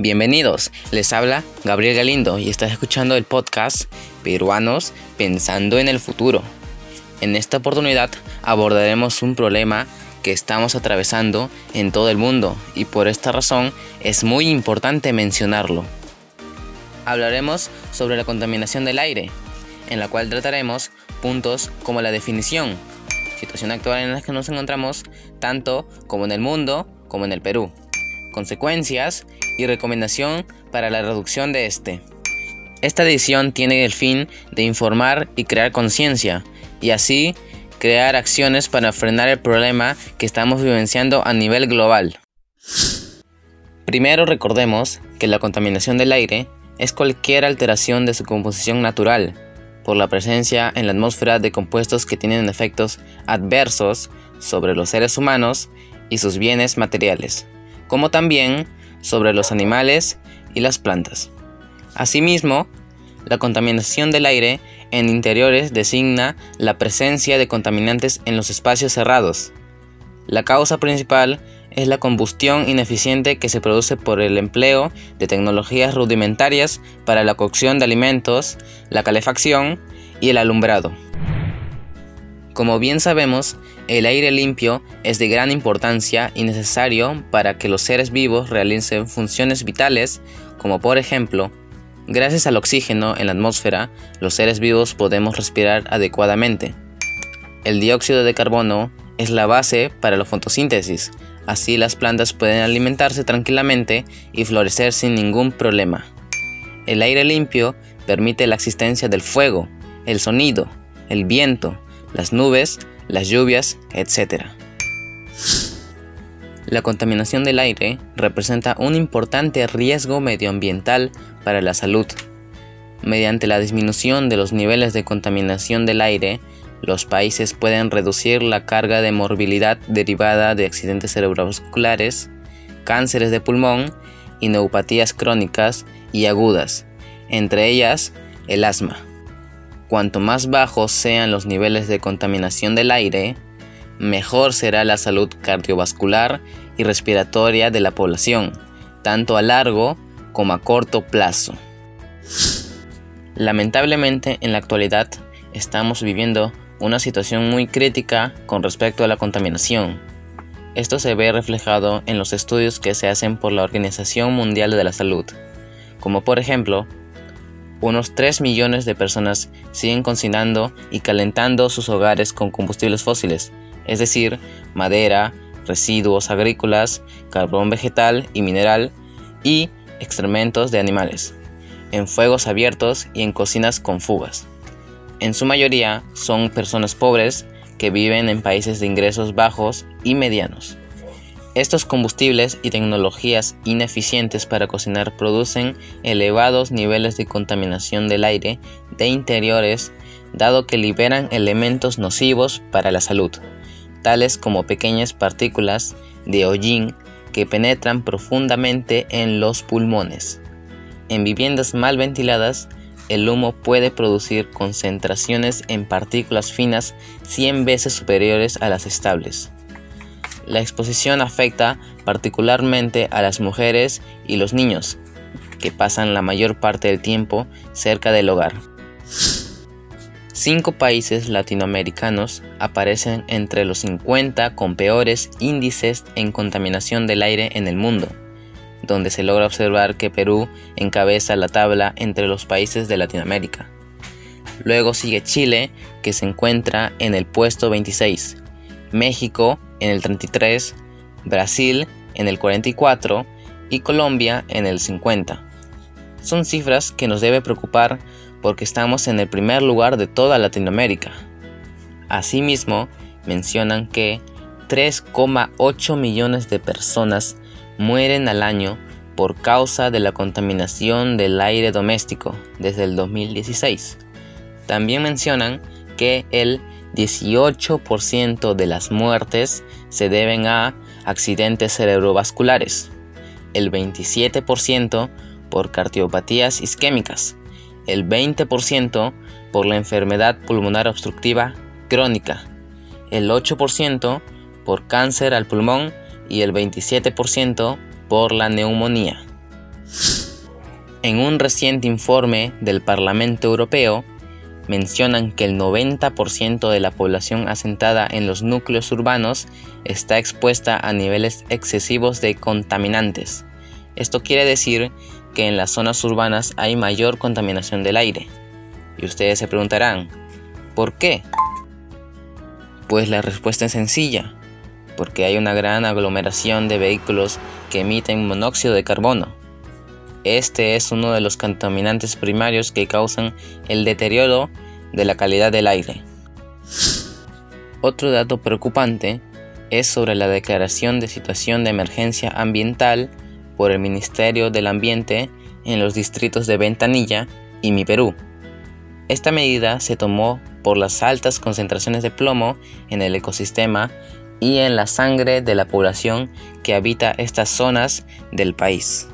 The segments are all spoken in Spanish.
Bienvenidos, les habla Gabriel Galindo y estás escuchando el podcast Peruanos Pensando en el Futuro. En esta oportunidad abordaremos un problema que estamos atravesando en todo el mundo y por esta razón es muy importante mencionarlo. Hablaremos sobre la contaminación del aire, en la cual trataremos puntos como la definición, situación actual en la que nos encontramos tanto como en el mundo como en el Perú, consecuencias y recomendación para la reducción de este. Esta edición tiene el fin de informar y crear conciencia, y así crear acciones para frenar el problema que estamos vivenciando a nivel global. Primero recordemos que la contaminación del aire es cualquier alteración de su composición natural, por la presencia en la atmósfera de compuestos que tienen efectos adversos sobre los seres humanos y sus bienes materiales, como también sobre los animales y las plantas. Asimismo, la contaminación del aire en interiores designa la presencia de contaminantes en los espacios cerrados. La causa principal es la combustión ineficiente que se produce por el empleo de tecnologías rudimentarias para la cocción de alimentos, la calefacción y el alumbrado. Como bien sabemos, el aire limpio es de gran importancia y necesario para que los seres vivos realicen funciones vitales, como por ejemplo, gracias al oxígeno en la atmósfera, los seres vivos podemos respirar adecuadamente. El dióxido de carbono es la base para la fotosíntesis, así las plantas pueden alimentarse tranquilamente y florecer sin ningún problema. El aire limpio permite la existencia del fuego, el sonido, el viento, las nubes, las lluvias, etc. La contaminación del aire representa un importante riesgo medioambiental para la salud. Mediante la disminución de los niveles de contaminación del aire, los países pueden reducir la carga de morbilidad derivada de accidentes cerebrovasculares, cánceres de pulmón y neupatías crónicas y agudas, entre ellas el asma. Cuanto más bajos sean los niveles de contaminación del aire, mejor será la salud cardiovascular y respiratoria de la población, tanto a largo como a corto plazo. Lamentablemente, en la actualidad estamos viviendo una situación muy crítica con respecto a la contaminación. Esto se ve reflejado en los estudios que se hacen por la Organización Mundial de la Salud, como por ejemplo unos 3 millones de personas siguen cocinando y calentando sus hogares con combustibles fósiles, es decir, madera, residuos agrícolas, carbón vegetal y mineral y excrementos de animales, en fuegos abiertos y en cocinas con fugas. En su mayoría son personas pobres que viven en países de ingresos bajos y medianos. Estos combustibles y tecnologías ineficientes para cocinar producen elevados niveles de contaminación del aire de interiores dado que liberan elementos nocivos para la salud, tales como pequeñas partículas de hollín que penetran profundamente en los pulmones. En viviendas mal ventiladas, el humo puede producir concentraciones en partículas finas 100 veces superiores a las estables. La exposición afecta particularmente a las mujeres y los niños, que pasan la mayor parte del tiempo cerca del hogar. Cinco países latinoamericanos aparecen entre los 50 con peores índices en contaminación del aire en el mundo, donde se logra observar que Perú encabeza la tabla entre los países de Latinoamérica. Luego sigue Chile, que se encuentra en el puesto 26, México en el 33, Brasil en el 44 y Colombia en el 50. Son cifras que nos debe preocupar porque estamos en el primer lugar de toda Latinoamérica. Asimismo, mencionan que 3,8 millones de personas mueren al año por causa de la contaminación del aire doméstico desde el 2016. También mencionan que el 18% de las muertes se deben a accidentes cerebrovasculares, el 27% por cardiopatías isquémicas, el 20% por la enfermedad pulmonar obstructiva crónica, el 8% por cáncer al pulmón y el 27% por la neumonía. En un reciente informe del Parlamento Europeo, mencionan que el 90% de la población asentada en los núcleos urbanos está expuesta a niveles excesivos de contaminantes. Esto quiere decir que en las zonas urbanas hay mayor contaminación del aire. Y ustedes se preguntarán, ¿por qué? Pues la respuesta es sencilla, porque hay una gran aglomeración de vehículos que emiten monóxido de carbono. Este es uno de los contaminantes primarios que causan el deterioro de la calidad del aire. Otro dato preocupante es sobre la declaración de situación de emergencia ambiental por el Ministerio del Ambiente en los distritos de Ventanilla y Mi Perú. Esta medida se tomó por las altas concentraciones de plomo en el ecosistema y en la sangre de la población que habita estas zonas del país.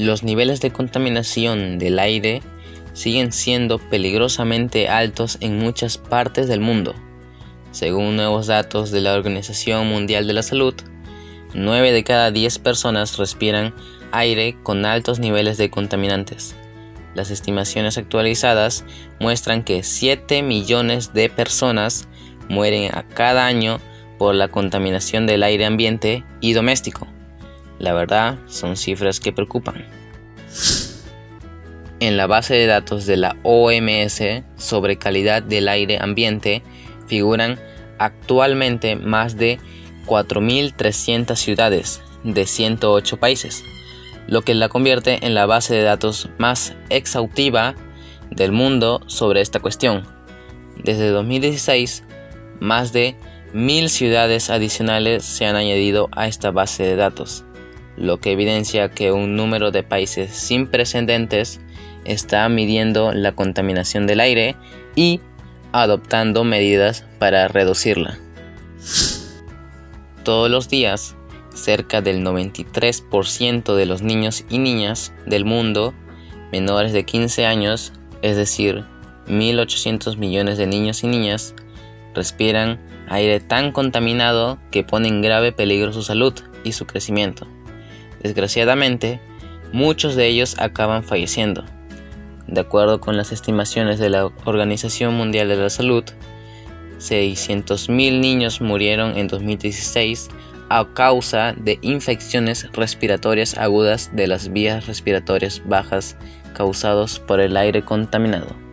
Los niveles de contaminación del aire siguen siendo peligrosamente altos en muchas partes del mundo. Según nuevos datos de la Organización Mundial de la Salud, 9 de cada 10 personas respiran aire con altos niveles de contaminantes. Las estimaciones actualizadas muestran que 7 millones de personas mueren a cada año por la contaminación del aire ambiente y doméstico. La verdad, son cifras que preocupan. En la base de datos de la OMS sobre calidad del aire ambiente figuran actualmente más de 4.300 ciudades de 108 países, lo que la convierte en la base de datos más exhaustiva del mundo sobre esta cuestión. Desde 2016, más de mil ciudades adicionales se han añadido a esta base de datos, lo que evidencia que un número de países sin precedentes está midiendo la contaminación del aire y adoptando medidas para reducirla. Todos los días, cerca del 93% de los niños y niñas del mundo menores de 15 años, es decir, 1.800 millones de niños y niñas, respiran aire tan contaminado que pone en grave peligro su salud y su crecimiento. Desgraciadamente, muchos de ellos acaban falleciendo. De acuerdo con las estimaciones de la Organización Mundial de la Salud, 600.000 niños murieron en 2016 a causa de infecciones respiratorias agudas de las vías respiratorias bajas causados por el aire contaminado.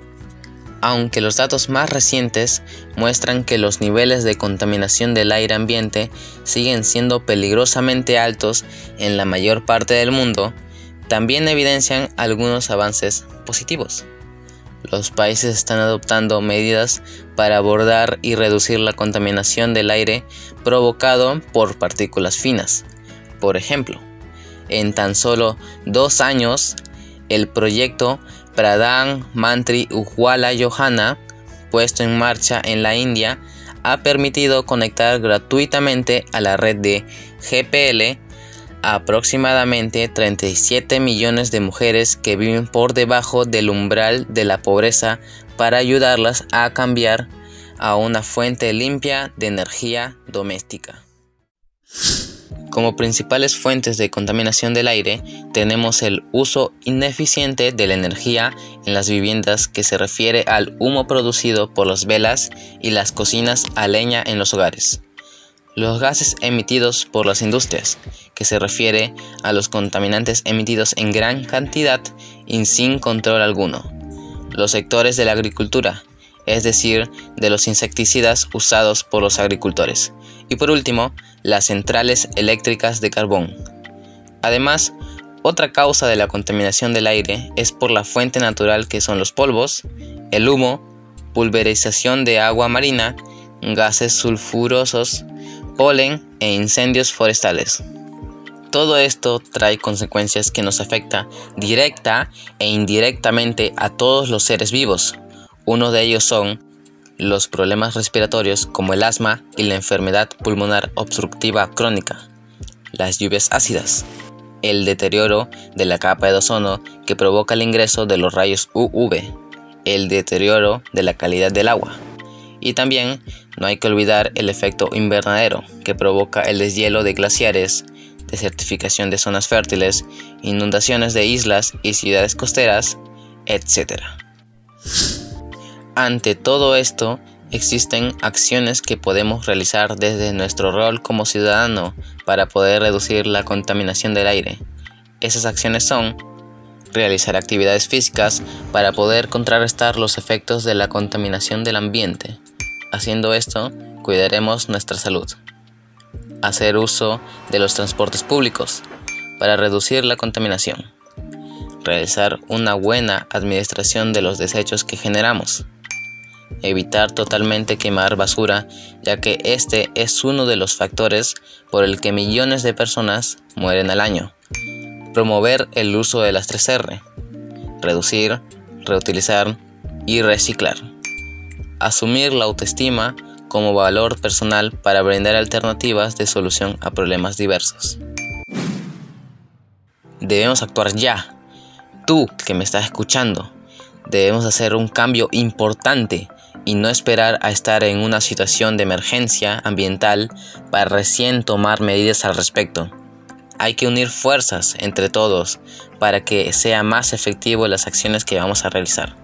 Aunque los datos más recientes muestran que los niveles de contaminación del aire ambiente siguen siendo peligrosamente altos en la mayor parte del mundo, también evidencian algunos avances positivos. Los países están adoptando medidas para abordar y reducir la contaminación del aire provocado por partículas finas. Por ejemplo, en tan solo dos años, el proyecto Pradhan Mantri Ujwala Yohana, puesto en marcha en la India, ha permitido conectar gratuitamente a la red de GPL aproximadamente 37 millones de mujeres que viven por debajo del umbral de la pobreza para ayudarlas a cambiar a una fuente limpia de energía doméstica. Como principales fuentes de contaminación del aire tenemos el uso ineficiente de la energía en las viviendas que se refiere al humo producido por las velas y las cocinas a leña en los hogares. Los gases emitidos por las industrias, que se refiere a los contaminantes emitidos en gran cantidad y sin control alguno, los sectores de la agricultura, es decir, de los insecticidas usados por los agricultores, y por último, las centrales eléctricas de carbón. Además, otra causa de la contaminación del aire es por la fuente natural que son los polvos, el humo, pulverización de agua marina, gases sulfurosos, polen e incendios forestales. Todo esto trae consecuencias que nos afecta directa e indirectamente a todos los seres vivos. Uno de ellos son los problemas respiratorios como el asma y la enfermedad pulmonar obstructiva crónica, las lluvias ácidas, el deterioro de la capa de ozono que provoca el ingreso de los rayos UV, el deterioro de la calidad del agua, y también no hay que olvidar el efecto invernadero que provoca el deshielo de glaciares, desertificación de zonas fértiles, inundaciones de islas y ciudades costeras, etc. Ante todo esto, existen acciones que podemos realizar desde nuestro rol como ciudadano para poder reducir la contaminación del aire. Esas acciones son realizar actividades físicas para poder contrarrestar los efectos de la contaminación del ambiente. Haciendo esto, cuidaremos nuestra salud. Hacer uso de los transportes públicos para reducir la contaminación. Realizar una buena administración de los desechos que generamos. Evitar totalmente quemar basura, ya que este es uno de los factores por el que millones de personas mueren al año. Promover el uso de las 3R. Reducir, reutilizar y reciclar. Asumir la autoestima como valor personal para brindar alternativas de solución a problemas diversos. Debemos actuar ya. Tú que me estás escuchando, debemos hacer un cambio importante y no esperar a estar en una situación de emergencia ambiental para recién tomar medidas al respecto. Hay que unir fuerzas entre todos para que sea más efectivo las acciones que vamos a realizar.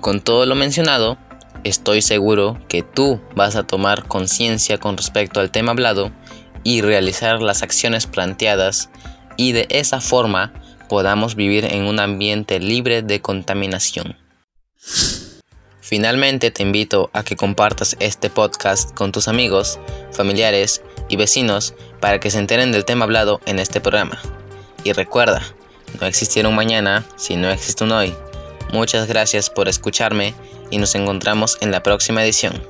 Con todo lo mencionado, estoy seguro que tú vas a tomar conciencia con respecto al tema hablado y realizar las acciones planteadas y de esa forma podamos vivir en un ambiente libre de contaminación. Finalmente te invito a que compartas este podcast con tus amigos, familiares y vecinos para que se enteren del tema hablado en este programa. Y recuerda, no existiera un mañana si no existe un hoy. Muchas gracias por escucharme y nos encontramos en la próxima edición.